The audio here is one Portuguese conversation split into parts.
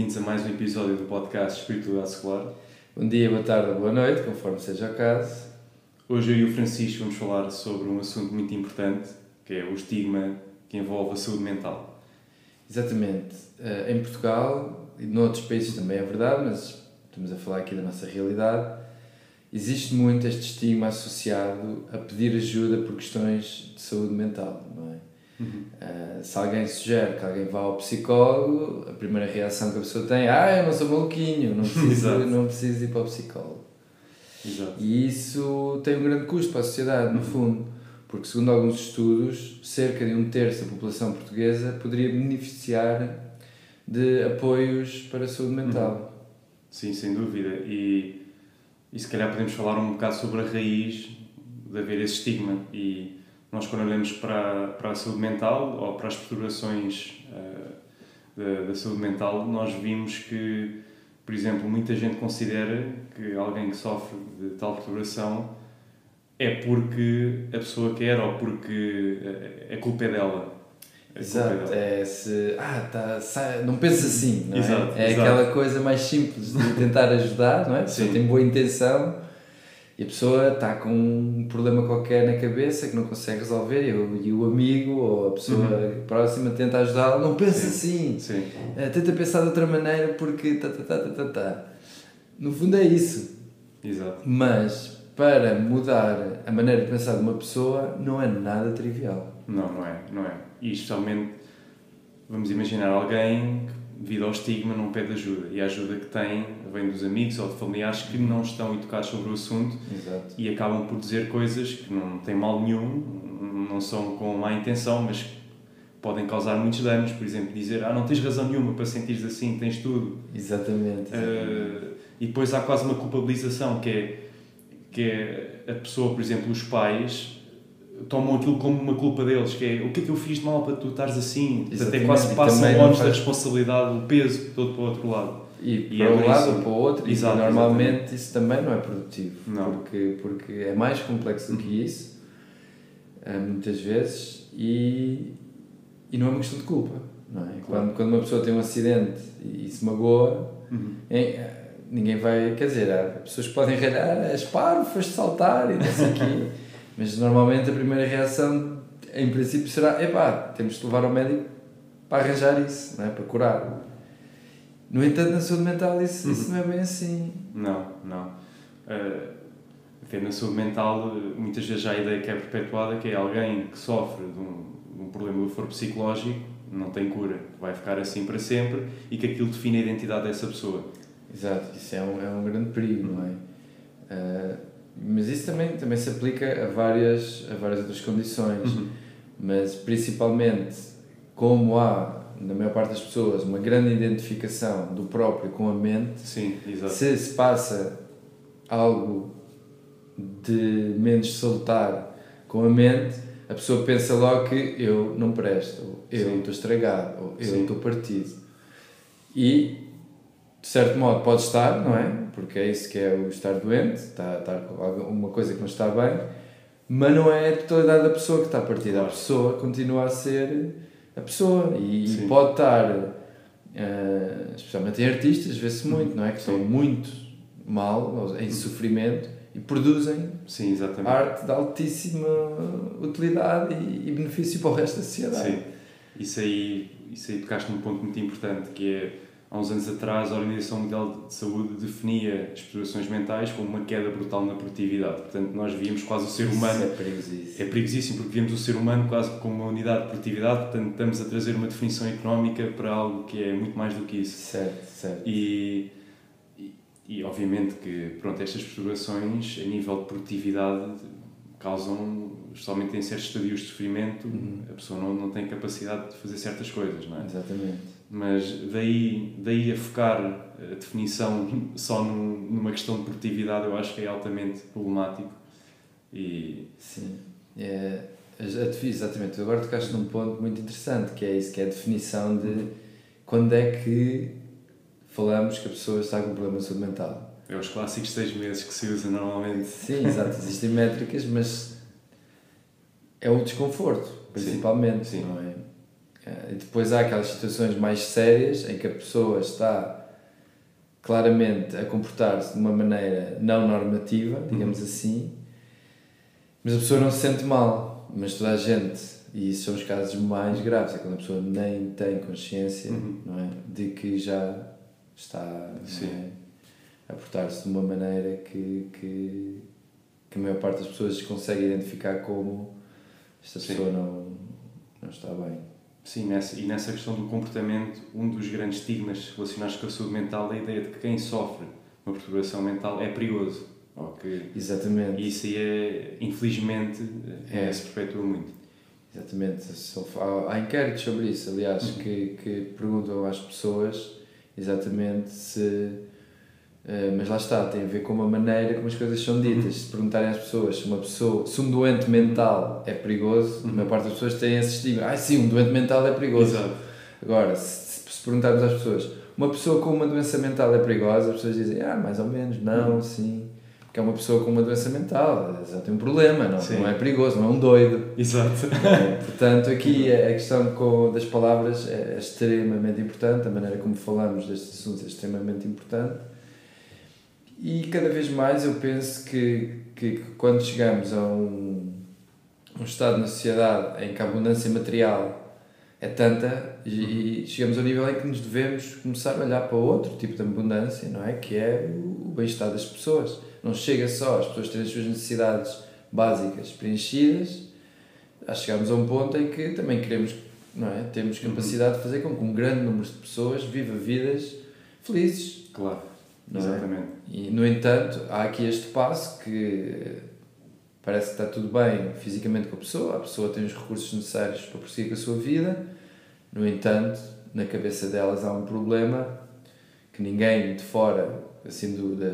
bem-vindos a mais um episódio do podcast Espiritualidade Escolar. Bom dia, boa tarde, boa noite, conforme seja o caso. Hoje eu e o Francisco vamos falar sobre um assunto muito importante, que é o estigma que envolve a saúde mental. Exatamente. Eh, em Portugal e noutros países também é verdade, mas estamos a falar aqui da nossa realidade, existe muito este estigma associado a pedir ajuda por questões de saúde mental, não é? Uhum. Uh, se alguém sugere que alguém vá ao psicólogo, a primeira reação que a pessoa tem é ah, eu não sou maluquinho, não preciso, não preciso ir para o psicólogo. Exato. E isso tem um grande custo para a sociedade, no uhum. fundo, porque segundo alguns estudos, cerca de um terço da população portuguesa poderia beneficiar de apoios para a saúde mental. Uhum. Sim, sem dúvida. E, e se calhar podemos falar um bocado sobre a raiz de haver esse estigma e nós, quando olhamos para, para a saúde mental ou para as perturbações uh, da, da saúde mental, nós vimos que, por exemplo, muita gente considera que alguém que sofre de tal perturbação é porque a pessoa quer ou porque a culpa é dela. É exato, é, é se. Ah, tá, sai, não pensa assim, não é? Exato, é exato. aquela coisa mais simples de tentar ajudar, não é? Pessoa tem boa intenção e a pessoa está com um problema qualquer na cabeça que não consegue resolver e, e o amigo ou a pessoa uhum. próxima tenta ajudá-la, não pensa sim. assim, sim. Uh, tenta pensar de outra maneira porque tá, tá, tá, tá, tá, tá. No fundo é isso. Exato. Mas para mudar a maneira de pensar de uma pessoa não é nada trivial. Não, não é, não é. E especialmente, vamos imaginar alguém que devido ao estigma, não pede ajuda. E a ajuda que tem vem dos amigos ou de familiares que não estão educados sobre o assunto Exato. e acabam por dizer coisas que não têm mal nenhum, não são com má intenção, mas podem causar muitos danos. Por exemplo, dizer: Ah, não tens razão nenhuma para sentires assim, tens tudo. Exatamente. exatamente. Uh, e depois há quase uma culpabilização, que é, que é a pessoa, por exemplo, os pais tomam aquilo como uma culpa deles, que é o que é que eu fiz de mal para tu estares assim? Até quase passam longe faz... da responsabilidade, o peso todo para o outro lado. E, e para é um lado ou para o outro, Exato, e normalmente exatamente. isso também não é produtivo, não. Porque, porque é mais complexo do que uhum. isso, eh, muitas vezes, e, e não é uma questão de culpa. Não é? Claro. quando, quando uma pessoa tem um acidente e, se magoa, uhum. é, ninguém vai. Quer dizer, há pessoas que podem ralhar, és paro, foste saltar e não sei o quê. Mas normalmente a primeira reação, em princípio, será: epá, temos de levar ao médico para arranjar isso, não é? para curar. No entanto, na saúde mental, isso, uhum. isso não é bem assim. Não, não. Uh, até na saúde mental, muitas vezes há a ideia que é perpetuada que é alguém que sofre de um, de um problema do foro psicológico, não tem cura, vai ficar assim para sempre e que aquilo define a identidade dessa pessoa. Exato, isso é um, é um grande perigo, não é? Uh, mas isso também, também se aplica a várias, a várias outras condições. Uhum. Mas principalmente, como há, na maior parte das pessoas, uma grande identificação do próprio com a mente, Sim, se se passa algo de menos salutar com a mente, a pessoa pensa logo que eu não presto, ou eu estou estragado, ou eu estou partido. E de certo modo pode estar, não é? Porque é isso que é o estar doente, está, está com alguma coisa que não está bem, mas não é a totalidade da pessoa que está partida. Claro. A pessoa continua a ser a pessoa e, e pode estar, uh, especialmente em artistas, vê-se uhum. muito, não é? Que estão muito mal, em uhum. sofrimento e produzem Sim, arte de altíssima utilidade e, e, benefício para o resto da sociedade. Sim, isso aí, isso aí tocaste num ponto muito importante que é há uns anos atrás, a Organização Mundial de Saúde definia as perturbações mentais como uma queda brutal na produtividade. Portanto, nós víamos quase o ser humano. Isso é perigosíssimo. É perigosíssimo porque víamos o ser humano quase como uma unidade de produtividade. Portanto, estamos a trazer uma definição económica para algo que é muito mais do que isso. Certo, certo. E, e, e obviamente que pronto, estas perturbações, a nível de produtividade, causam, especialmente em certos estadios de sofrimento, uhum. a pessoa não, não tem capacidade de fazer certas coisas, não é? Exatamente mas daí, daí a focar a definição só numa questão de produtividade eu acho que é altamente problemático. E sim. É, exatamente agora tocaste num ponto muito interessante que é isso que é a definição de quando é que falamos que a pessoa está com um problema de saúde mental. É os clássicos seis meses que se usa normalmente. Sim exato existem métricas mas é o desconforto principalmente sim, sim. não é e depois há aquelas situações mais sérias em que a pessoa está claramente a comportar-se de uma maneira não normativa, digamos uhum. assim, mas a pessoa não se sente mal, mas toda a gente, e isso são os casos mais graves, é quando a pessoa nem tem consciência uhum. não é, de que já está é, a portar-se de uma maneira que, que, que a maior parte das pessoas consegue identificar como esta Sim. pessoa não, não está bem. Sim, nessa, e nessa questão do comportamento, um dos grandes estigmas relacionados com a saúde mental é a ideia de que quem sofre uma perturbação mental é perigoso. Okay. Exatamente. E isso aí é, infelizmente, é. é. se perpetua muito. Exatamente. Há inquéritos sobre isso, aliás, uhum. que, que perguntam às pessoas exatamente se. Uh, mas lá está, tem a ver com a maneira como as coisas são ditas. Uhum. Se perguntarem às pessoas se uma pessoa, se um doente mental é perigoso, uhum. a maior parte das pessoas tem esse estigma. Ah, sim, um doente mental é perigoso. Exato. Agora, se, se perguntarmos às pessoas, uma pessoa com uma doença mental é perigosa, as pessoas dizem, ah, mais ou menos, não, uhum. sim que é uma pessoa com uma doença mental, já tem um problema, não, não é perigoso, não é um doido. Exato. É, portanto, aqui a questão com, das palavras é extremamente importante, a maneira como falamos destes assuntos é extremamente importante. E cada vez mais eu penso que, que quando chegamos a um, um estado na sociedade em que a abundância material é tanta e, e chegamos ao nível em que nos devemos começar a olhar para outro tipo de abundância, não é? Que é o bem-estar das pessoas não chega só as pessoas terem as suas necessidades básicas preenchidas, já chegamos a um ponto em que também queremos, não é? Temos uhum. capacidade de fazer com que um grande número de pessoas viva vidas felizes. Claro? Exatamente. É? E, no entanto, há aqui este passo que parece que está tudo bem fisicamente com a pessoa, a pessoa tem os recursos necessários para prosseguir com a sua vida, no entanto, na cabeça delas há um problema que ninguém de fora, assim, do, da,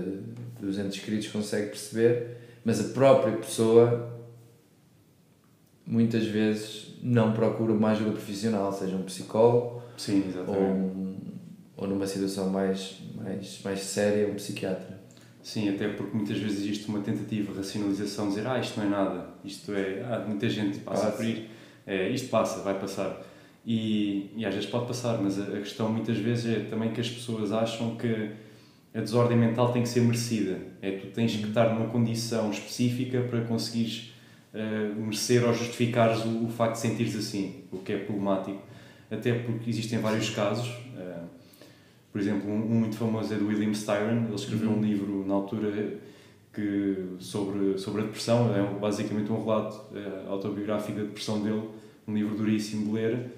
dos entes queridos consegue perceber, mas a própria pessoa muitas vezes não procura uma ajuda profissional, seja um psicólogo Sim, ou, um, ou numa situação mais, mais, mais séria, um psiquiatra. Sim, até porque muitas vezes existe uma tentativa de racionalização, dizer ah, isto não é nada, isto é, ah, muita gente passa, passa. por é, isto passa, vai passar. E, e às vezes pode passar, mas a, a questão muitas vezes é também que as pessoas acham que a desordem mental tem que ser merecida. É tu tens que estar numa condição específica para conseguires uh, merecer ou justificares o, o facto de sentires assim, o que é problemático. Até porque existem vários casos. Uh, por exemplo, um, um, muito famoso é do William Styron. Ele escreveu uhum. um livro na altura que, sobre, sobre a depressão. É basicamente um relato uh, autobiográfico da depressão dele. Um livro duríssimo de ler.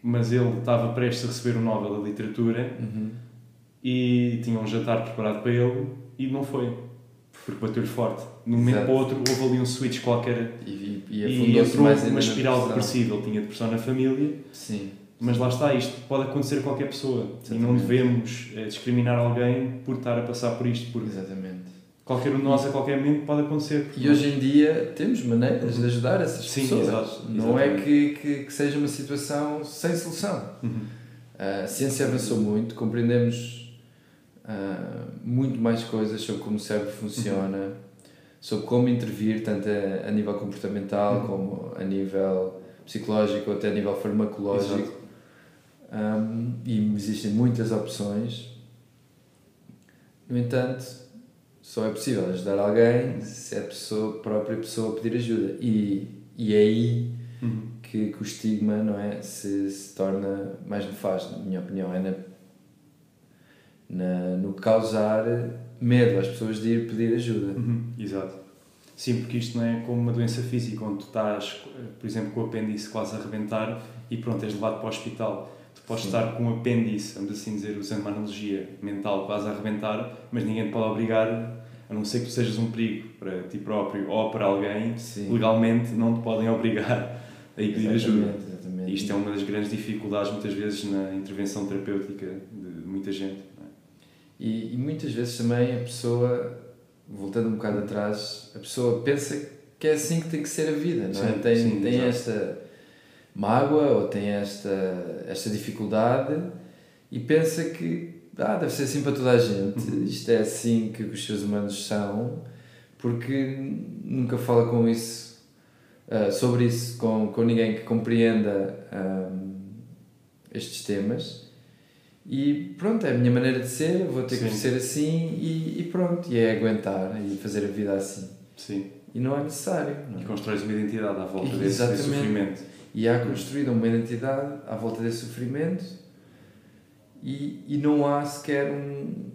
Mas ele estava prestes a receber o um Nobel da Literatura. Uhum e tinha um jantar preparado para ele e não foi. Porque bateu-lhe forte. Num momento para o outro houve ali um switch qualquer e, e, e entrou mais uma espiral depressiva. Ele tinha depressão na família. Sim. Mas lá está, isto pode acontecer a qualquer pessoa. Exatamente. E não devemos é, discriminar alguém por estar a passar por isto. Porque Exatamente. Qualquer um de nós, a qualquer momento, pode acontecer. E hoje em dia temos maneiras de ajudar essas Sim, pessoas. Exato, não é que, que, que, seja uma situação sem solução. Uhum. A ciência avançou muito, compreendemos uh, muito mais coisas sobre como o cérebro funciona, uhum. sobre como intervir, tanto a, a nível comportamental uhum. como a nível psicológico, até a nível farmacológico. Um, e existem muitas opções. No entanto, só é possível ajudar alguém se a pessoa, a própria pessoa pedir ajuda. E, e é aí uhum. que, que o estigma não é, se, se torna mais nefasto, na minha opinião. É na na, no causar medo às pessoas de ir pedir ajuda. Uhum, exato. Sim, porque isto não é como uma doença física, onde tu estás, por exemplo, com o apêndice quase a arrebentar e pronto, és levado para o hospital. Podes Sim. estar com o apêndice, vamos assim dizer, usando uma analogia mental quase a arrebentar, mas ninguém te pode obrigar, a não ser que tu sejas um perigo para ti próprio ou para alguém, Sim. legalmente não te podem obrigar a ir pedir ajuda. Exatamente. Isto é uma das grandes dificuldades, muitas vezes, na intervenção terapêutica de muita gente. E, e, muitas vezes também a pessoa, voltando um bocado atrás, a pessoa pensa que é assim que tem que ser a vida, não é? Sim, tem sim, tem esta mágoa ou tem esta, esta dificuldade e pensa que ah, deve ser assim para toda a gente, uhum. isto é assim que os seres humanos são, porque nunca fala com isso, uh, sobre isso com, com ninguém que compreenda um, estes temas e pronto, é a minha maneira de ser, vou ter Sim. que ser assim e, e, pronto, e é aguentar e fazer a vida assim. Sim. E não é necessário. Não é? E constróis uma identidade à volta e, desse, desse, sofrimento. E há construída uma identidade à volta desse sofrimento e, e não há sequer um,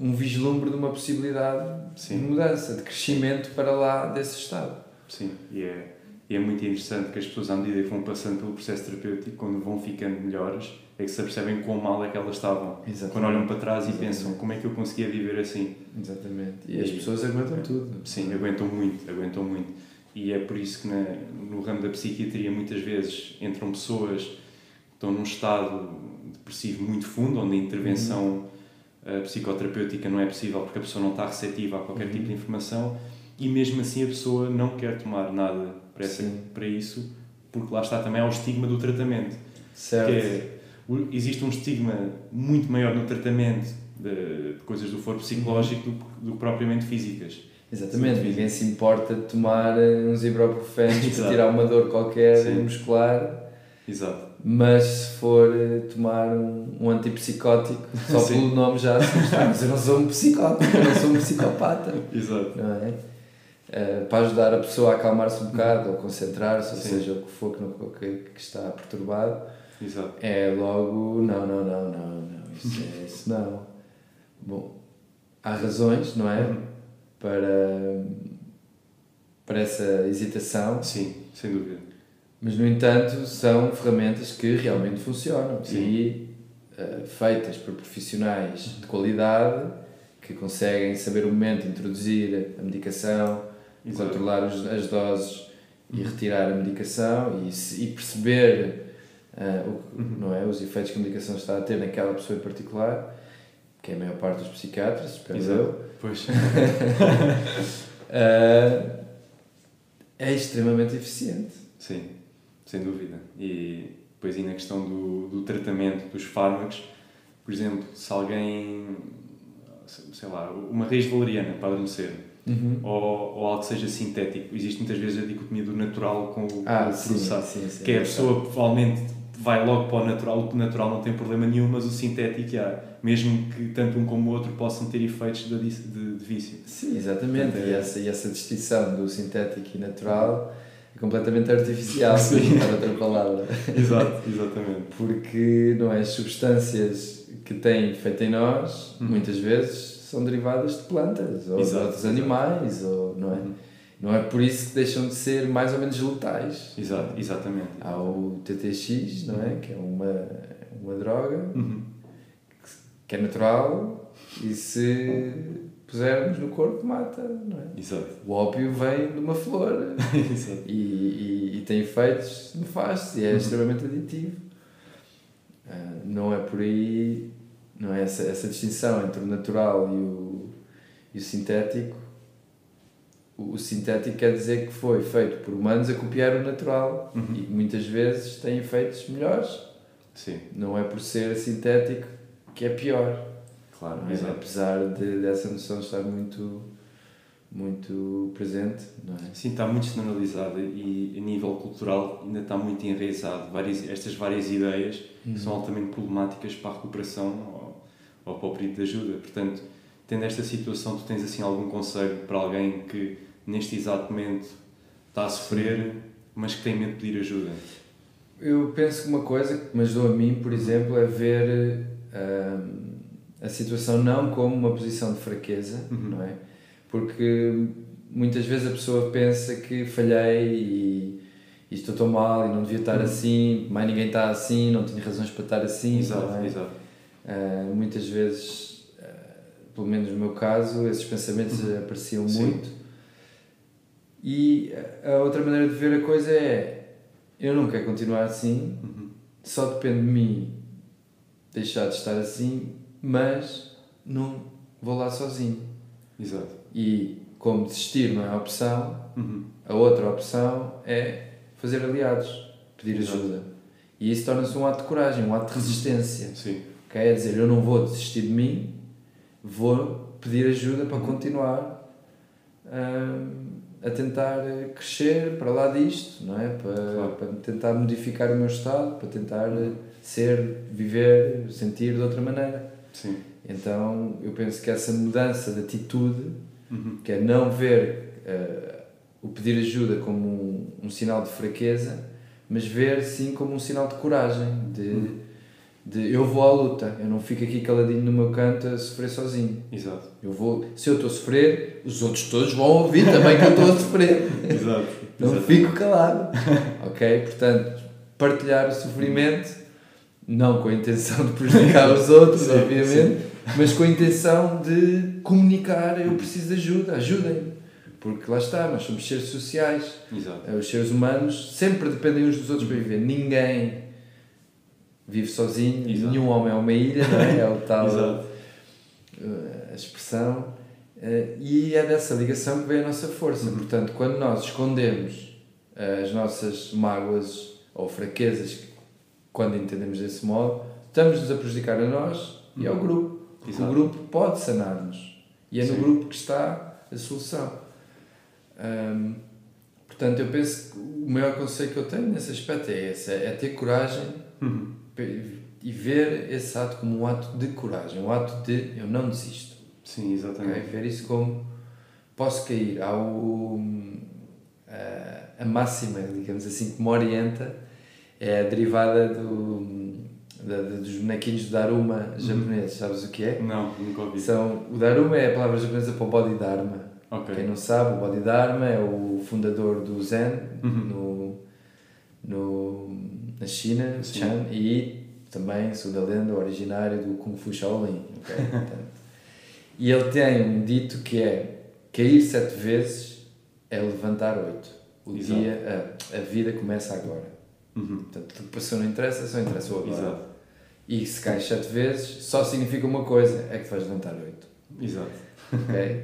um vislumbre de uma possibilidade Sim. de mudança, de crescimento para lá desse estado. Sim, e é, e é muito interessante que as pessoas, à medida que vão passando pelo processo terapêutico, quando vão ficando melhores, é que se apercebem quão mal é que elas estavam. Exatamente. Quando olham para trás Exatamente. e pensam como é que eu conseguia viver assim. Exatamente. E, e as pessoas aguentam tudo. Sim, aguentam muito, aguentam muito. E é por isso que na, no ramo da psiquiatria muitas vezes entram pessoas que estão num estado depressivo muito fundo, onde a intervenção uhum. uh, psicoterapêutica não é possível porque a pessoa não está receptiva a qualquer uhum. tipo de informação e mesmo assim a pessoa não quer tomar nada para, essa, para isso porque lá está também ao estigma do tratamento. Certo. Que é, existe um estigma muito maior no tratamento de, de coisas do foro psicológico do, do que propriamente físicas. Exatamente, ninguém se importa de tomar eh, uns ibuprofenos para tirar uma dor qualquer Sim. muscular. Exato. Mas se for eh, tomar um, um antipsicótico, só Sim. pelo nome já assusta. Mas eu não sou um psicótico, eu não sou um psicopata. Exato. Não é? Uh, para ajudar a pessoa a acalmar-se um bocado ou concentrar-se, ou seja, o que for que, que, que está perturbado Exato. É logo, não, não, não, não, não, isso, é, isso não. Bom, há razões, não é? Para, para essa hesitação. Sim, sem dúvida. Mas, no entanto, são ferramentas que realmente funcionam Sim. e uh, feitas por profissionais de qualidade que conseguem saber o momento, introduzir a medicação, Exato. controlar os, as doses e uhum. retirar a medicação e, e perceber uh, o, uhum. não é? os efeitos que a medicação está a ter naquela pessoa em particular, que é a maior parte dos psiquiatras, espero Exato. eu. Pois. uh, é extremamente eficiente. Sim, sem dúvida. E depois, e na questão do, do tratamento dos fármacos, por exemplo, se alguém, sei lá, uma raiz valeriana para adormecer, Uhum. Ou, ou algo que seja sintético. Existe muitas vezes a dicotomia do natural com o, ah, processado. Sim, sim, que é a pessoa provavelmente vai logo para o natural, o natural não tem problema nenhum, mas o sintético há, mesmo que tanto um como o outro possam ter efeitos de, de, de vício. Sim, exatamente, e, essa, e essa distinção do sintético e natural é completamente artificial, para outra palavra. Exato, exatamente. Porque não é, as substâncias que têm efeito em nós, uhum. muitas vezes, são derivadas de plantas, ou exato, de outros animais, ou, não é? Uhum. Não é por isso que deixam de ser mais ou menos letais. Exato, exatamente. Há o TTX, não é? Que é uma, uma droga uhum. que é natural e se pusermos no corpo mata, não é? Exato. O ópio vem de uma flor Exato. E, e, e, tem efeitos nefastos e é uhum. extremamente aditivo. Uh, não é por aí, não é essa, essa distinção entre o natural e o, e o sintético o sintético quer dizer que foi feito por humanos a copiar o natural uhum. e muitas vezes tem efeitos melhores. Sim. Não é por ser sintético que é pior. Claro, é? apesar de, dessa noção estar muito muito presente, não é? Sim, está muito generalizada e a nível cultural ainda está muito enraizado várias, estas várias ideias uhum. são altamente problemáticas para a recuperação ou, ou para o pedido de ajuda. Portanto, tendo esta situação, tu tens assim algum conselho para alguém que neste exato momento está a sofrer, mas que tem medo de pedir ajuda? Eu penso que uma coisa que me ajudou a mim, por exemplo, é ver uh, a situação não como uma posição de fraqueza, uhum. não é? Porque muitas vezes a pessoa pensa que falhei e, e estou tão mal e não devia estar uhum. assim, mais ninguém está assim, não tenho razões para estar assim. Exato, é? exato. Uh, muitas vezes, pelo menos no meu caso, esses pensamentos uhum. apareciam Sim. muito e a outra maneira de ver a coisa é: eu não quero continuar assim, uhum. só depende de mim deixar de estar assim, mas não vou lá sozinho. Exato. E como desistir não é a opção, uhum. a outra opção é fazer aliados, pedir Exato. ajuda. E isso torna-se um ato de coragem, um ato de resistência. Sim. Okay? É dizer, eu não vou desistir de mim, vou pedir ajuda para uhum. continuar. Hum, a tentar crescer para lá disto, não é? Para, claro. para tentar modificar o meu estado, para tentar ser, viver, sentir de outra maneira. Sim. Então eu penso que essa mudança de atitude, Uhum. que é não ver eh, o pedir ajuda como um, um sinal de fraqueza, mas ver sim como um sinal de coragem, de, de eu vou à luta, eu não fico aqui caladinho no meu canto a sofrer sozinho. Exato. Eu vou, se eu estou a sofrer, os outros todos vão ouvir também que eu estou a sofrer. Exato. Não Exato. fico calado. ok? Portanto, partilhar o sofrimento, não com a intenção de prejudicar os outros, Sim, obviamente, mas com a intenção de comunicar: eu preciso de ajuda, ajudem-me. Porque lá está, nós somos seres sociais, Exato. os seres humanos sempre dependem uns dos outros para viver. Ninguém vive sozinho, Exato. nenhum homem é uma ilha, não é? É o tal eh, a expressão, eh, e é dessa ligação que vem a nossa força. Uhum. Portanto, quando nós escondemos eh, as nossas mágoas ou fraquezas, quando entendemos desse modo, estamos-nos a prejudicar a nós e ao Uhum. grupo. Porque Exato. o grupo pode sanar-nos. E é no Sim. grupo que está a solução. Portanto, eu penso que o maior conselho que eu tenho nesse aspecto é esse: é ter coragem Uhum. E ver esse ato como um ato de coragem, um ato de eu não desisto. Sim, exatamente. ok? Ver isso como posso cair. Há o, a, a máxima, digamos assim, que me orienta é a derivada do, da, dos bonequinhos de Daruma japoneses. Sabes o que é? Não, nunca ouvi. São, o Daruma é a palavra japonesa para o Bodhidharma. Ok. Quem não sabe, o Bodhidharma é o fundador do Zen Uhum. no, no, na China, Sim. Chan, e também, segundo a lenda, originário do Kung Fu Shaolin. ok? Portanto, e ele tem um dito que é cair sete vezes é levantar oito. O Exato. dia, a, a vida começa agora. Uhum. Portanto, que passou não interessa, só interessa o agora. Exato. E se cais sete vezes, só significa uma coisa, é que vais levantar oito. Exato. ok?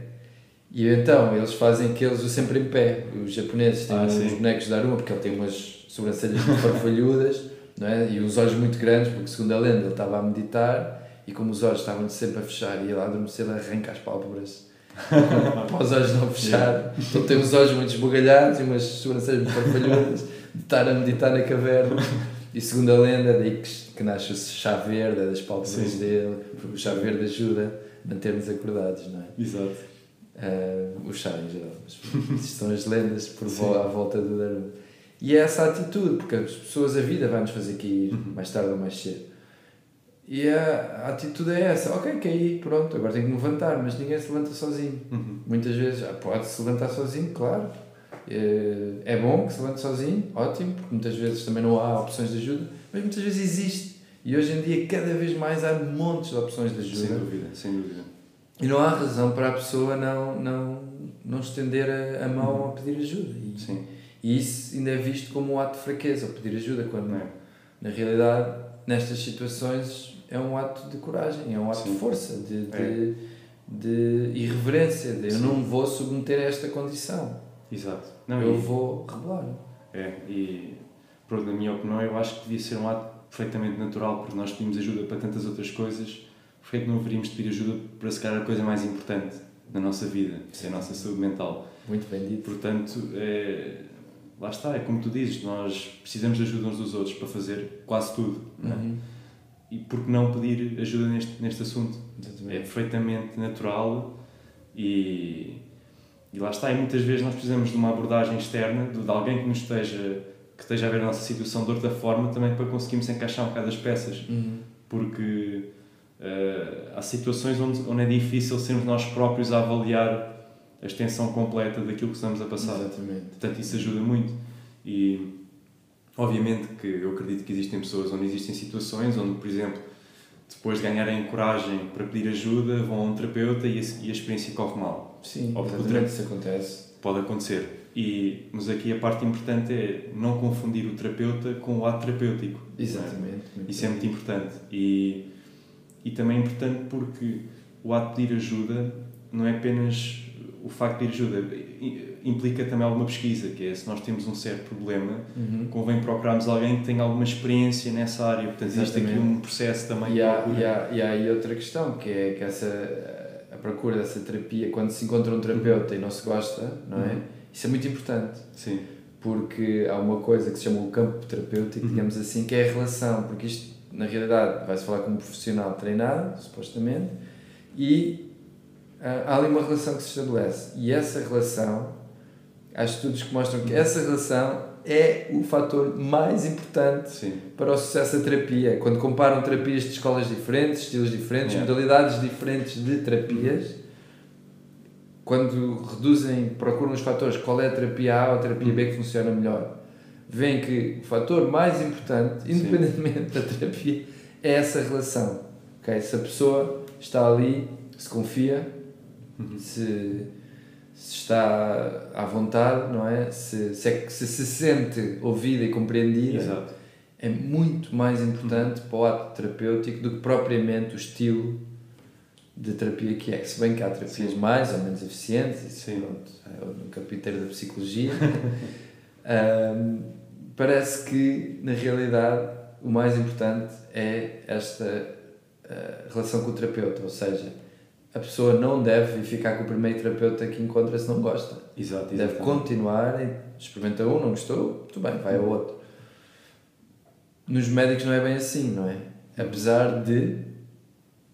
E então, eles fazem aqueles o sempre em pé. Os japoneses têm Ah, uns sim. bonecos de Aruma, porque ele tem umas sobrancelhas muito farfalhudas não é? e os olhos muito grandes, porque segundo a lenda ele estava a meditar e como os olhos estavam sempre a fechar e ele a adormecer, ele arranca as pálpebras para os olhos não fechar. Então tem os olhos muito esbugalhados e umas sobrancelhas muito farfalhudas de estar a meditar na caverna. E segundo a lenda, é daí que, que nasce o chá verde, é das pálpebras Sim. dele, porque o chá verde ajuda a manter-nos acordados, não é? Exato. Uh, o chá em geral, mas isto são as lendas por vo à volta do Daruma. E é essa atitude, porque as pessoas, a vida vai-nos fazer cair, Uhum. mais tarde ou mais cedo. E a, a atitude é essa: ok, caí, pronto, agora tenho que me levantar, mas ninguém se levanta sozinho. Uhum. Muitas vezes ah, pode se levantar sozinho, claro. É, é bom que se levante sozinho, ótimo, porque muitas vezes também não há opções de ajuda, mas muitas vezes existe. E hoje em dia, cada vez mais, há montes de opções de ajuda. Sem dúvida, sem dúvida. E não há razão para a pessoa não, não, não estender a, a mão a pedir ajuda. E, Sim. E isso ainda é visto como um ato de fraqueza, pedir ajuda, quando Não é? na realidade, nestas situações, é um ato de coragem, é um ato Sim. de força, de, de, É. de irreverência, de eu não vou submeter a esta condição, Exato. Não, eu e- vou rebelar. É, e pronto, na minha opinião, eu acho que devia ser um ato perfeitamente natural, porque nós pedimos ajuda para tantas outras coisas, porque é que não haveríamos de pedir ajuda para se calhar a coisa mais importante na nossa vida, que é a nossa saúde mental. Muito bem dito. Portanto, é, lá está, é como tu dizes, nós precisamos de ajuda uns dos outros para fazer quase tudo. não é? Uhum. E por que não pedir ajuda neste, neste assunto? É Exatamente. perfeitamente natural e, e lá está. E muitas vezes nós precisamos de uma abordagem externa, de, de alguém que nos esteja, que esteja a ver a nossa situação de outra forma também para conseguirmos encaixar um bocado as peças. Uhum. Porque eh, há situações onde, onde é difícil sermos nós próprios a avaliar a extensão completa daquilo que estamos a passar. Exatamente. Portanto, isso ajuda muito. E, obviamente, que eu acredito que existem pessoas onde existem situações onde, por exemplo, depois de ganharem coragem para pedir ajuda, vão a um terapeuta e a, e a experiência corre mal. Sim, Óbvio que o exatamente isso acontece. Pode acontecer. E, mas aqui a parte importante é não confundir o terapeuta com o ato terapêutico. Exatamente. muito Isso é muito importante. E, e também é importante porque o ato de pedir ajuda não é apenas o facto de pedir ajuda, implica também alguma pesquisa, que é se nós temos um certo problema, Uhum. convém procurarmos alguém que tenha alguma experiência nessa área. Portanto, existe aqui um processo também E há, e, há, e há aí outra questão, que é que essa, a procura dessa terapia, quando se encontra um terapeuta e não se gosta, não é? Uhum. Isso é muito importante, Sim, porque há uma coisa que se chama o campo terapêutico, Uhum. digamos assim, que é a relação, porque isto na realidade vai-se falar com um profissional treinado, supostamente, e há ali uma relação que se estabelece. E essa relação, há estudos que mostram que essa relação é o fator mais importante Sim. para o sucesso da terapia. Quando comparam terapias de escolas diferentes, estilos diferentes, Yeah. modalidades diferentes de terapias, quando reduzem, procuram os fatores qual é a terapia A ou a terapia B que funciona melhor, veem que o fator mais importante, Sim. independentemente da terapia, é essa relação. ok? Se a pessoa está ali, se confia, Uhum. se, se está à vontade, não é? Se se, é- se se sente ouvida e compreendida, Exato. é muito mais importante para o ato terapêutico do que propriamente o estilo de terapia que é. Se bem que há terapias Sim. mais ou menos eficientes, isso pronto, é no capítulo da psicologia. Ahm, parece que, na realidade, o mais importante é esta ah, relação com o terapeuta, ou seja, a pessoa não deve ficar com o primeiro terapeuta que encontra se não gosta. Exato, Deve exatamente. continuar e experimenta um, não gostou, tudo bem, vai ao outro. Nos médicos não é bem assim, não é? Apesar de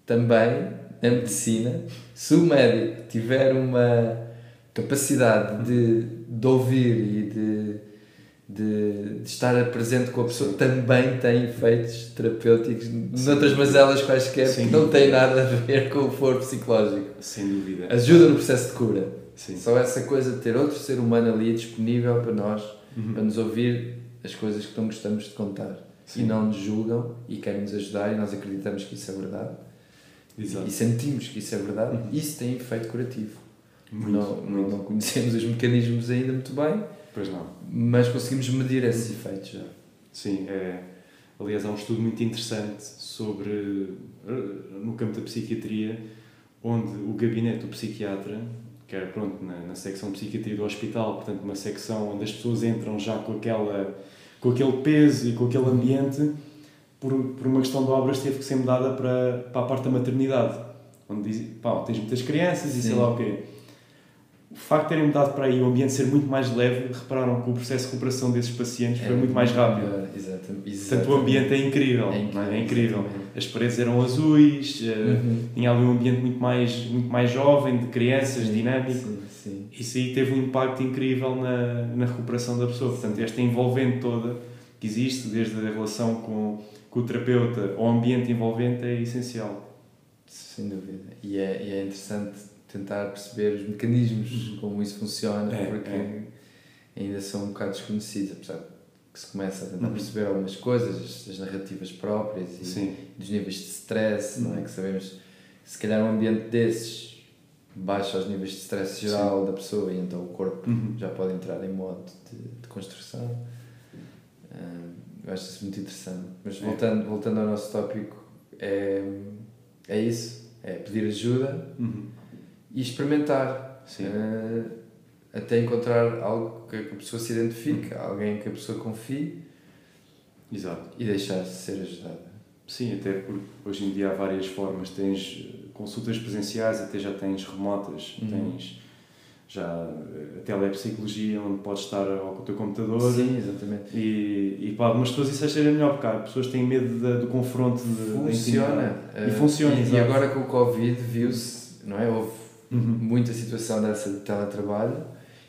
também na medicina, se o médico tiver uma capacidade de, de ouvir e de, de, de estar presente com a pessoa, também tem efeitos terapêuticos noutras mazelas quaisquer Sim. que não têm nada a ver com o foro psicológico. Sem dúvida. Ajuda no processo de cura. Sim. Só essa coisa de ter outro ser humano ali disponível para nós, Uhum. para nos ouvir as coisas que não gostamos de contar. Sim. E não nos julgam e querem nos ajudar e nós acreditamos que isso é verdade. Exato. E sentimos que isso é verdade. Uhum. Isso tem efeito curativo. Muito, não, muito. não conhecemos os mecanismos ainda muito bem, Pois não. mas conseguimos medir esses efeitos já. Sim, é, aliás, há um estudo muito interessante sobre, eh, no campo da psiquiatria, onde o gabinete do psiquiatra, que era pronto, na, na secção de psiquiatria do hospital, portanto, uma secção onde as pessoas entram já com, aquela, com aquele peso e com aquele ambiente, por, por uma questão de obras, teve que ser mudada para, para a parte da maternidade, onde diz, pá, tens muitas crianças e sei Sim. lá o quê. O facto de terem mudado para aí o ambiente ser muito mais leve, repararam que o processo de recuperação desses pacientes foi É muito mais rápido. melhor, Exatamente. Portanto, o ambiente é incrível. É não é? É incrível, incrível. exatamente. As paredes eram azuis, eh, Uhum. tinha ali um ambiente muito mais, muito mais jovem, de crianças, Sim, dinâmico. Sim, sim. Isso aí teve um impacto incrível na, na recuperação da pessoa. Portanto, esta envolvente toda que existe, desde a relação com, com o terapeuta ao ambiente envolvente, é essencial. Sem dúvida. E é, e é interessante tentar perceber os mecanismos, como isso funciona, É, porque é. ainda são um bocado desconhecidos, apesar de que se começa a tentar Uhum. perceber algumas coisas, as, as narrativas próprias e Sim. dos níveis de stress, não é? Uhum. Que sabemos se calhar um ambiente desses baixa os níveis de stress geral da pessoa e então o corpo Uhum. já pode entrar em modo de, de construção. Eu acho isso muito interessante. Mas É. voltando, voltando ao nosso tópico, é, é isso: é pedir ajuda Uhum. E experimentar. Ah, até encontrar algo que a pessoa se identifique, alguém que a pessoa confie Exato. e deixar-se ser ajudada. Sim, até porque hoje em dia há várias formas. Tens eh, consultas presenciais, até já tens remotas, Uhum. tens já eh, a telepsicologia, onde podes estar ao teu computador. Sim, exatamente. E, e para algumas pessoas isso seja melhor, porque há pessoas têm medo da- do confronto de, Funciona. E funciona, E, e agora com o Covid viu-se, não é? Houve Uhum. muita situação dessa de teletrabalho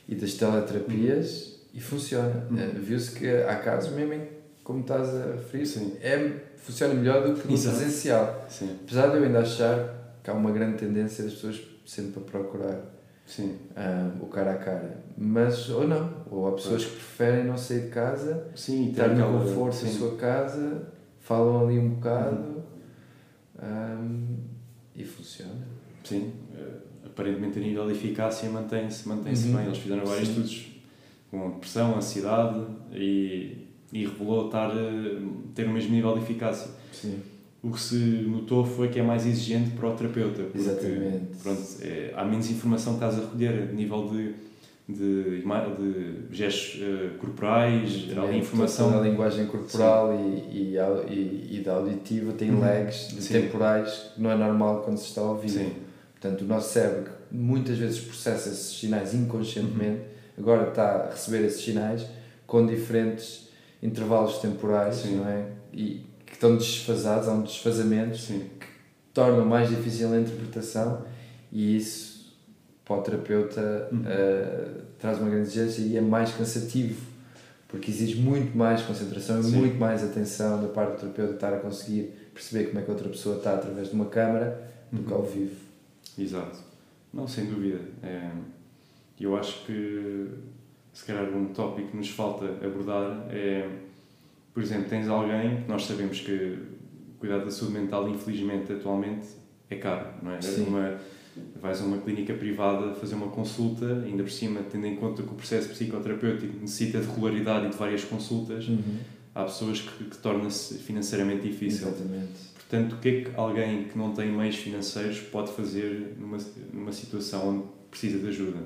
e das teleterapias e funciona. Uhum. Eh, Viu-se que há casos mesmo em como estás a referir, Sim. é, funciona melhor do que no Exato. presencial. Sim, Apesar de eu ainda achar que há uma grande tendência das pessoas sempre a procurar ah, o cara a cara. Mas, ou não. Ou há pessoas que preferem não sair de casa, sim. estar no conforto da sim. sua casa, falam ali um bocado Uhum. ah, e funciona. Sim, aparentemente a nível de eficácia mantém-se mantém Uhum. bem. Eles fizeram vários Sim. estudos com depressão, ansiedade e, e revelou estar, eh, ter o mesmo nível de eficácia. Sim. O que se notou foi que é mais exigente para o terapeuta. Porque, Exatamente. Pronto, é, há menos informação que estás a recolher a nível de, de, de gestos eh, corporais, há ali informação. Toda a linguagem corporal e, e, e, da auditiva tem Uhum. lags temporais que não é normal quando se está a ouvir. Sim, Portanto, o nosso cérebro que muitas vezes processa esses sinais inconscientemente, agora está a receber esses sinais com diferentes intervalos temporais, Sim. não é? E estão desfasados, há um desfazamento Sim. que torna mais difícil a interpretação e isso para o terapeuta Uhum. uh, traz uma grande exigência e é mais cansativo porque exige muito mais concentração e muito mais atenção da parte do terapeuta estar a conseguir perceber como é que a outra pessoa está através de uma câmara do que Uhum. ao vivo. Exato. Não, sem dúvida. É, eu acho que se calhar um tópico que nos falta abordar é, por exemplo, tens alguém que nós sabemos que o cuidado da saúde mental, infelizmente, atualmente é caro, não é? Sim. Uma, vais a uma clínica privada fazer uma consulta, ainda por cima, tendo em conta que o processo psicoterapêutico necessita de regularidade e de várias consultas, há pessoas que, que torna-se financeiramente difícil. Exatamente. Portanto, o que é que alguém que não tem meios financeiros pode fazer numa, numa situação onde precisa de ajuda?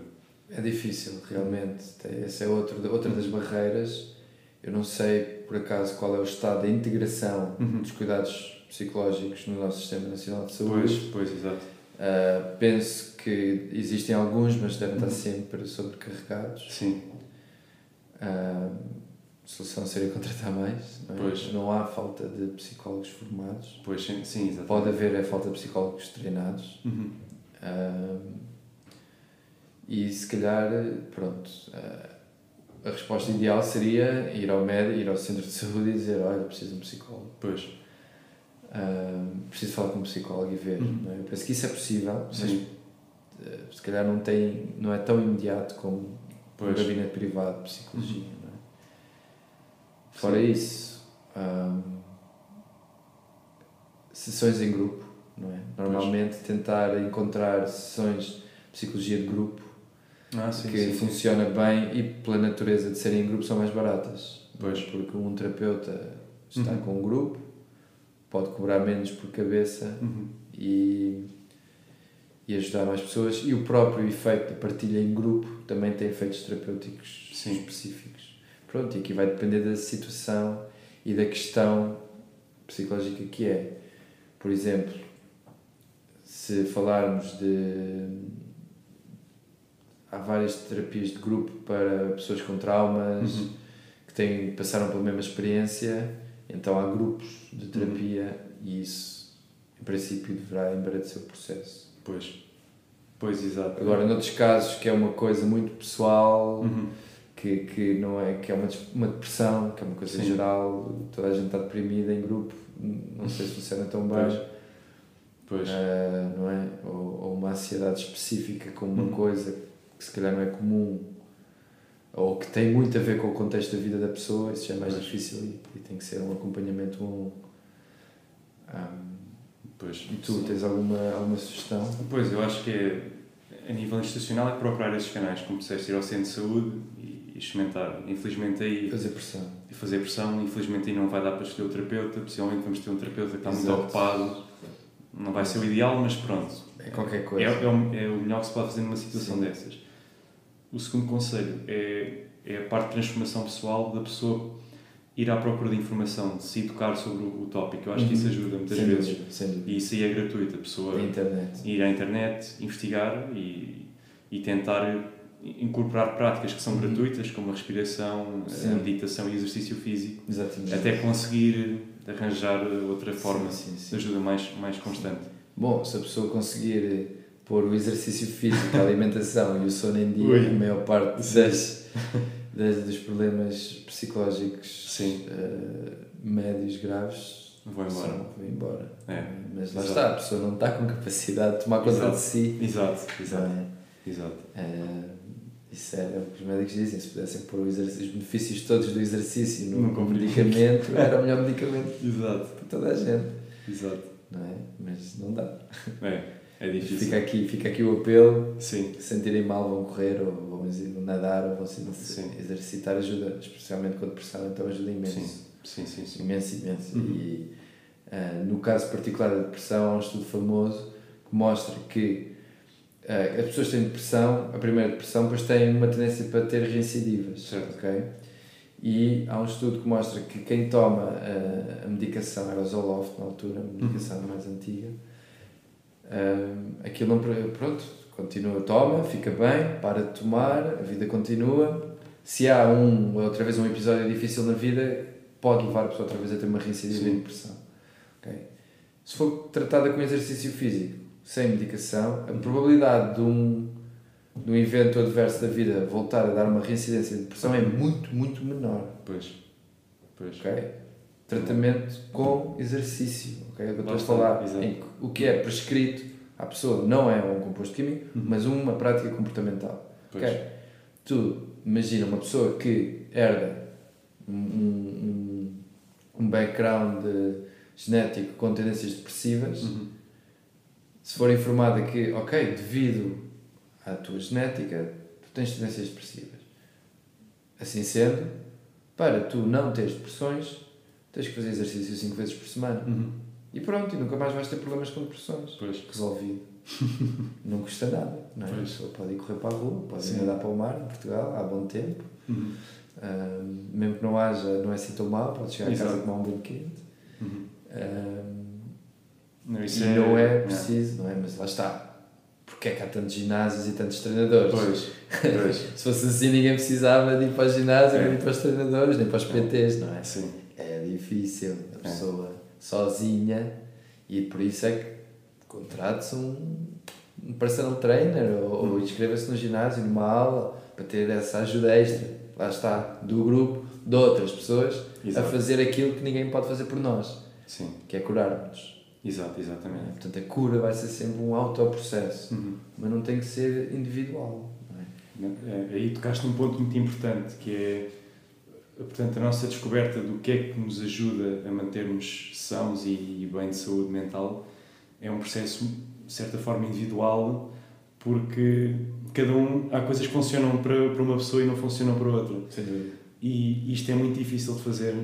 É difícil, realmente. Essa é outro, outra das barreiras. Eu não sei, por acaso, qual é o estado da integração Uhum. dos cuidados psicológicos no nosso Sistema Nacional de Saúde. Pois, pois, exato. Uh, penso que existem alguns, mas devem estar sempre sobrecarregados. Sim, Uh, solução seria contratar mais. Não, é? Pois. não há falta de psicólogos formados. pois, sim, sim exato. Pode haver a falta de psicólogos treinados. Uhum. Uh, e se calhar, pronto, uh, a resposta ideal seria ir ao médico, ir ao centro de saúde e dizer: Olha, preciso de um psicólogo. Pois, preciso falar com um psicólogo e ver. Uhum. não é? Eu penso que isso é possível, mas sim, uh, se calhar não, tem, não é tão imediato como um pois. gabinete privado de psicologia. Não Fora isso, um, sessões em grupo, não é? Normalmente tentar encontrar sessões de psicologia de grupo Ah, sim, que sim, sim. funciona bem e pela natureza de serem em grupo são mais baratas. Pois. Porque um terapeuta está Uhum. com um grupo, pode cobrar menos por cabeça Uhum. e, e ajudar mais pessoas. E o próprio efeito de partilha em grupo também tem efeitos terapêuticos Sim. específicos. Pronto, e aqui vai depender da situação e da questão psicológica que é. Por exemplo, se falarmos de. Há várias terapias de grupo para pessoas com traumas Uhum. que têm, passaram pela mesma experiência, então há grupos de Uhum. terapia e isso, em princípio, deverá embaraçar o processo. Pois, pois, exato. Agora, noutros casos, que é uma coisa muito pessoal, Uhum. Que, que não é que é uma, uma depressão, que é uma coisa Sim. geral, toda a gente está deprimida em grupo, não sei se funciona tão bem, Pois. Pois, ah, não é? Ou, ou uma ansiedade específica com uma Uhum. coisa que se calhar não é comum, ou que tem muito a ver com o contexto da vida da pessoa, isso já é mais Pois. difícil e, e tem que ser um acompanhamento um, ah, pois. E tu Sim. tens alguma, alguma sugestão? Pois, eu acho que é, a nível institucional é procurar esses canais, como disseste, ir ao centro de saúde e experimentar. Infelizmente aí Fazer pressão. e fazer pressão, infelizmente aí não vai dar para escolher o terapeuta, possivelmente vamos ter um terapeuta que está muito Exato. ocupado, não vai ser o ideal, mas pronto. É qualquer É, coisa. é, o, é o melhor que se pode fazer numa situação Sim. dessas. O segundo conselho é, é a parte de transformação pessoal da pessoa ir à procura de informação, de se educar sobre o, tópico. Eu acho que isso Uhum. ajuda muitas sem vezes. Dúvida, sem dúvida. E isso aí é gratuito, a pessoa ir à internet, investigar e, e tentar incorporar práticas que são Uhum. gratuitas, como a respiração, a Sim. meditação e exercício físico, Exatamente. até conseguir arranjar outra forma Sim, sim, de ajuda mais, mais constante. Bom, se a pessoa conseguir pôr o exercício físico, a alimentação e o sono em dia, Ui. a maior parte das, das, dos problemas psicológicos eh, médios graves Vou embora. vão embora. É. Mas lá Exato. está, a pessoa não está com capacidade de tomar conta Exato. de si. Exato, exato, é? exato. Eh, isso é o que os médicos dizem, se pudessem pôr os benefícios todos do exercício no, comprimido. medicamento, era o melhor medicamento Exato, para toda a gente, exato. não é? Mas não dá. É, é difícil. Fica aqui, fica aqui o apelo, Sim, se sentirem mal vão correr ou vão nadar ou vão se Sim. exercitar ajuda, especialmente com a depressão, então ajuda imenso. sim, sim, sim. sim. Imenso, imenso. Uhum. E ah, no caso particular da depressão, há um estudo famoso que mostra que as pessoas têm depressão, a primeira depressão, depois têm uma tendência para ter reincidivas. Certo. ok? E há um estudo que mostra que quem toma ah, a medicação, era o Zoloft na altura, a medicação mais antiga, ah, aquilo não. Pronto, continua, toma, fica bem, para de tomar, a vida continua. Se há um, outra vez um episódio difícil na vida, pode levar a pessoa outra vez a ter uma Sim. de depressão. Okay? Se for tratada com exercício físico, sem medicação, a probabilidade de um, de um evento adverso da vida voltar a dar uma reincidência de depressão é muito, muito menor. Pois. Pois. Okay? Tratamento com exercício. Okay? Eu estou a falar em o que é prescrito à pessoa não é um composto químico, uhum. mas uma prática comportamental. Okay? Tu imagina uma pessoa que herda um, um, um background genético com tendências depressivas, uhum. Se for informada que, ok, devido à tua genética, tu tens tendências depressivas. Assim sendo, para tu não teres depressões, tens que fazer exercício 5 vezes por semana. Uhum. E pronto, e nunca mais vais ter problemas com depressões. Pois. Resolvido. não custa nada. Não é? A pessoa pode ir correr para a rua, pode ir nadar para o mar em Portugal, há bom tempo. Uhum. Um, mesmo que não haja, não é assim tão mal, pode chegar Exato. a casa tomar um banho quente. Uhum. Um, não, e é, não é preciso, não é? Mas lá está. Porque é que há tantos ginásios e tantos treinadores? Pois, pois. Se fosse assim, ninguém precisava de ir para o ginásio, é. nem para os treinadores, nem para os PTs, não é? Sim. É difícil a é. pessoa é. sozinha e por isso é que contrate-se um, um personal trainer ou, ou uhum. inscreva-se no ginásio, numa aula, para ter essa ajuda extra lá está, do grupo, de outras pessoas, Exato. a fazer aquilo que ninguém pode fazer por nós, Sim. que é curar-nos. Exato, exatamente. É? Portanto, a cura vai ser sempre um autoprocesso, uhum. mas não tem que ser individual. É? É, aí tocaste num ponto muito importante, que é portanto, a nossa descoberta do que é que nos ajuda a mantermos sãos e, e bem de saúde mental é um processo, de certa forma, individual, porque cada um, há coisas que funcionam para, para uma pessoa e não funcionam para outra. Sim. E isto é muito difícil de fazer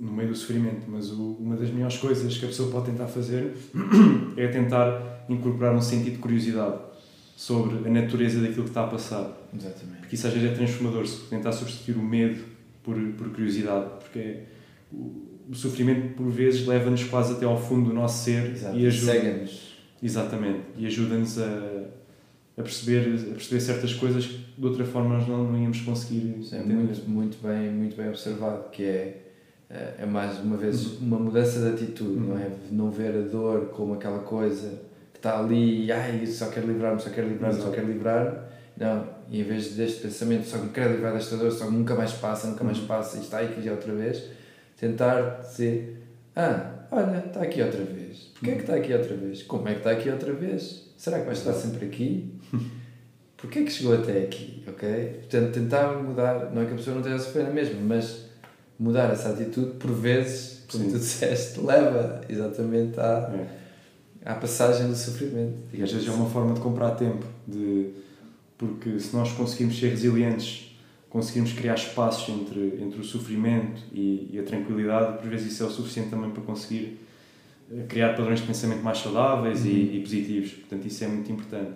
no meio do sofrimento, mas o, uma das melhores coisas que a pessoa pode tentar fazer é tentar incorporar um sentido de curiosidade sobre a natureza daquilo que está a passar. Exatamente. Porque isso às vezes é transformador, se tentar substituir o medo por, por curiosidade, porque é, o, o sofrimento por vezes leva-nos quase até ao fundo do nosso ser Exato. e ajuda Exatamente, e ajuda-nos a a perceber, a perceber certas coisas que de outra forma nós não, não íamos conseguir Isso é muito, muito, bem, muito bem observado, que é, é mais uma vez uhum. uma mudança de atitude, uhum. não é? Não ver a dor como aquela coisa que está ali e ai, só quero livrar-me, só quero livrar-me, só quero livrar-me. Não, e em vez deste pensamento, só me quero livrar desta dor, só nunca mais passa, nunca mais uhum. passa e está aí que já outra vez, tentar dizer, ah, olha, está aqui outra vez. Porquê é que está aqui outra vez? Como é que está aqui outra vez? Será que vai estar sempre aqui? Porquê é que chegou até aqui? Ok? Portanto, tentar mudar, não é que a pessoa não esteja a sofrer na mesma, mas mudar essa atitude, por vezes, como Sim. tu disseste, leva exatamente à, é. à passagem do sofrimento. E às vezes é uma forma de comprar tempo, de, porque se nós conseguimos ser resilientes, conseguimos criar espaços entre, entre o sofrimento e, e a tranquilidade, por vezes isso é o suficiente também para conseguir criar padrões de pensamento mais saudáveis uhum. e, e, positivos. Portanto, isso é muito importante.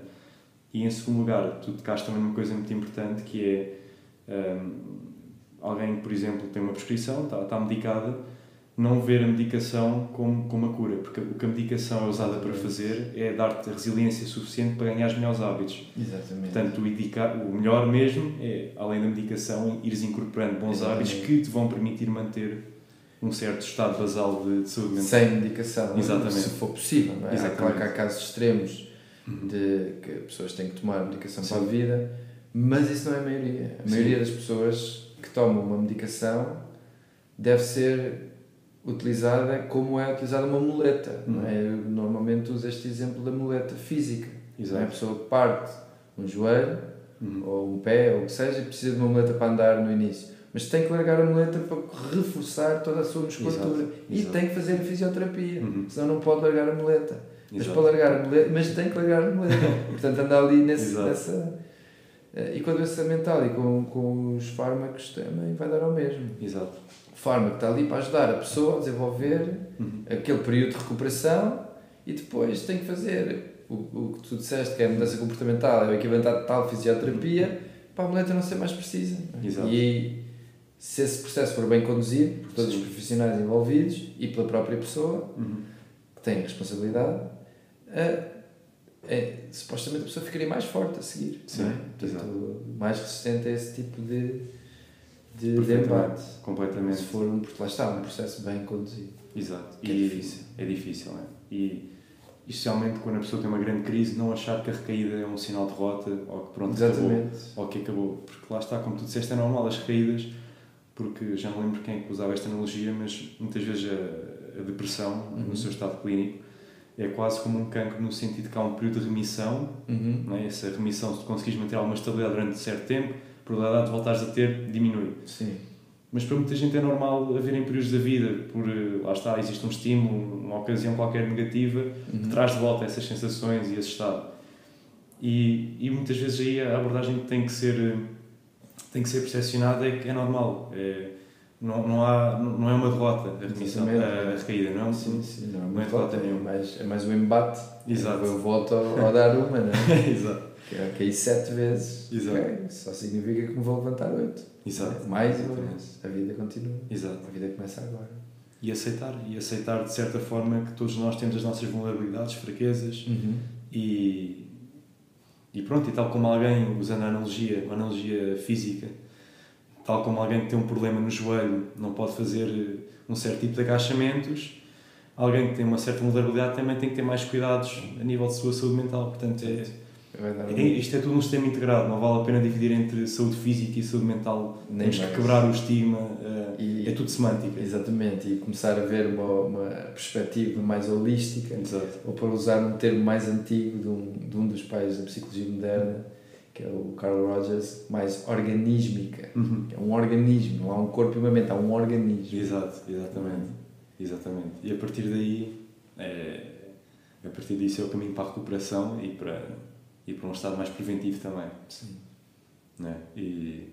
E em segundo lugar, tu tocaste também numa coisa muito importante que é um, alguém que, por exemplo, tem uma prescrição, está, está medicada, não ver a medicação como, como a cura, porque o que a medicação é usada para fazer é dar-te resiliência suficiente para ganhar os melhores hábitos. Exatamente. Portanto, o, indicar, o melhor mesmo é, além da medicação, ires incorporando bons Exatamente. hábitos que te vão permitir manter um certo estado basal de, de saúde mental. Sem medicação, Exatamente. se for possível. Não é? Exatamente. Claro que há casos extremos uhum. de que pessoas têm que tomar medicação Sim. para a vida, mas isso não é a maioria. A maioria Sim. das pessoas que tomam uma medicação deve ser utilizada como é utilizada uma muleta. Uhum. Não é? Eu normalmente uso este exemplo da muleta física. Exato. É? A pessoa parte um joelho uhum. ou um pé ou o que seja e precisa de uma muleta para andar no início mas tem que largar a muleta para reforçar toda a sua musculatura Exato. e Exato. tem que fazer fisioterapia, uhum. senão não pode largar a muleta. Mas para largar a muleta, mas tem que largar a muleta. Portanto, anda ali nesse, nessa. Eh, e com a doença mental e com, com os fármacos também vai dar ao mesmo. Exato. O fármaco está ali para ajudar a pessoa a desenvolver uhum. aquele período de recuperação e depois tem que fazer o, o que tu disseste, que é a mudança comportamental, é o equivalente a tal fisioterapia, para a muleta não ser mais precisa. Exato. E se esse processo for bem conduzido por todos Sim. os profissionais envolvidos e pela própria pessoa, uhum. que tem a responsabilidade, é, supostamente a pessoa ficaria mais forte a seguir. Sim, é? Portanto, mais resistente a esse tipo de, de, de embate. Completamente. Se for um, porque lá está, um processo bem conduzido. Exato. É difícil. É difícil, é? E especialmente quando a pessoa tem uma grande crise, não achar que a recaída é um sinal de derrota ou que pronto, Exatamente. acabou. Ou que acabou. Porque lá está, como tu disseste, é normal as recaídas, porque já não lembro quem é usava esta analogia, mas muitas vezes a, a depressão, Uhum. no seu estado clínico, é quase como um cancro no sentido que há um período de remissão, Uhum. não é? essa remissão, se conseguires manter alguma estabilidade durante certo tempo, a probabilidade de voltares a ter diminui. Sim. Mas para muita gente é normal haverem períodos da vida, por lá está, existe um estímulo, uma ocasião qualquer negativa, que Uhum. traz de volta essas sensações e esse estado. E, e muitas vezes aí a abordagem que tem que ser, tem que ser percepcionada é que é normal. É, não, não, há, não é uma derrota a remissão, a recaída, não é Sim, sim, não é Não é derrota volta, é nenhuma. mais, é mais um embate. Exato. Eu volto ao dar uma, não é? Exato. Caí sete vezes. Exato. Ok, Só significa que me vou levantar oito. Exato. Mais uma Exatamente. vez. A vida continua. Exato. A vida começa agora. E aceitar, e aceitar de certa forma que todos nós temos as nossas vulnerabilidades, fraquezas, E, e pronto, e tal como alguém, usando a analogia, uma analogia física, tal como alguém que tem um problema no joelho não pode fazer eh, um certo tipo de agachamentos, alguém que tem uma certa vulnerabilidade também tem que ter mais cuidados a nível de sua saúde mental. Portanto, é, dar é- isto é tudo um sistema integrado, não vale a pena dividir entre saúde física e saúde mental. Nem Temos que mais. quebrar o estigma, eh, E- é tudo semântica. Exatamente, e começar a ver uma, uma perspectiva mais holística, Exato. ou para usar um termo mais antigo de um, de um dos pais da psicologia moderna, que é o Carl Rogers, mais organísmica. Uhum. É um organismo, não há um corpo e uma mente, há um organismo. Exato, exatamente. Exatamente. E a partir daí, é, a partir disso é o caminho para a recuperação e para, e para um estado mais preventivo também. Sim. Né? E,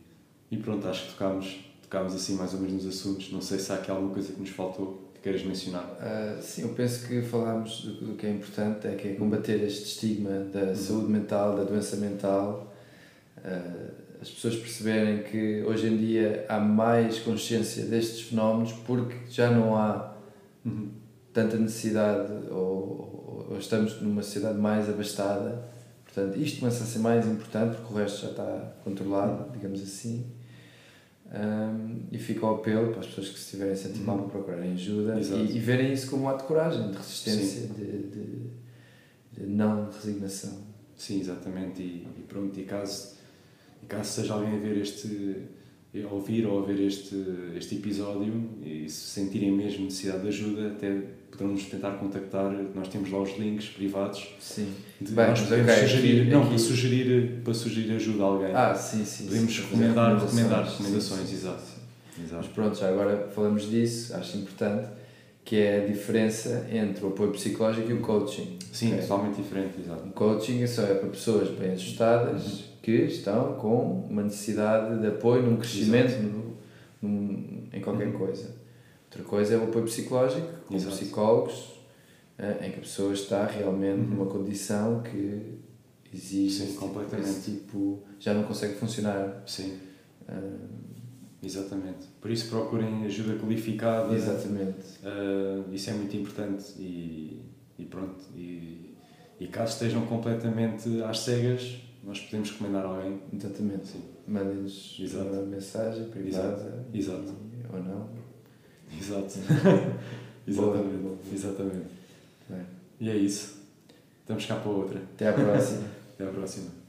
e pronto, acho que tocámos, tocámos assim mais ou menos nos assuntos. Não sei se há aqui alguma coisa que nos faltou que queiras mencionar. Ah, sim, eu penso que falámos do, do que é importante, é que é combater este estigma da saúde mental, da doença mental, as pessoas perceberem que hoje em dia há mais consciência destes fenómenos porque já não há Uhum. tanta necessidade ou, ou- estamos numa sociedade mais abastada. Portanto, isto começa a ser mais importante porque o resto já está controlado, digamos assim. Um, e fica o apelo para as pessoas que se estiverem a sentir mal para procurarem ajuda e, e verem isso como um ato de coragem, de resistência, de, de, de não resignação. Sim, exatamente. E, e pronto, e caso, caso seja alguém a ver este, a ouvir ou a ver este, este episódio e se sentirem mesmo necessidade de ajuda, até poderão nos tentar contactar. Nós temos lá os links privados. Sim. De, Bem, nós mas podemos ok, sugerir, aqui- não, aqui- para sugerir, para sugerir ajuda a alguém. Ah, sim, sim. Podemos sim, recomendar, recomendar recomendações, sim, exato. sim. Mas Exato. pronto, já agora falamos disso, acho importante, que é a diferença entre o apoio psicológico e o coaching. Sim, Ok? totalmente diferente, exato. O coaching só é para pessoas bem ajustadas que estão com uma necessidade de apoio num crescimento num- em qualquer Uhum. coisa. Outra coisa é o apoio psicológico, com Exato. psicólogos, eh, em que a pessoa está realmente Uhum. numa condição que exige Sim, esse tipo- completamente. esse tipo, já não consegue funcionar. Sim, ah, exatamente. Por isso procurem ajuda qualificada. exatamente. Uh, isso é muito importante e, e pronto. E, e caso estejam completamente às cegas, nós podemos recomendar alguém. Exatamente. Sim, Mandem-nos Exato. uma mensagem privada. Exato. e- Ou não. exato. Exatamente. boa, boa. exatamente. E é isso. Estamos cá para outra. Até à próxima. Até à próxima.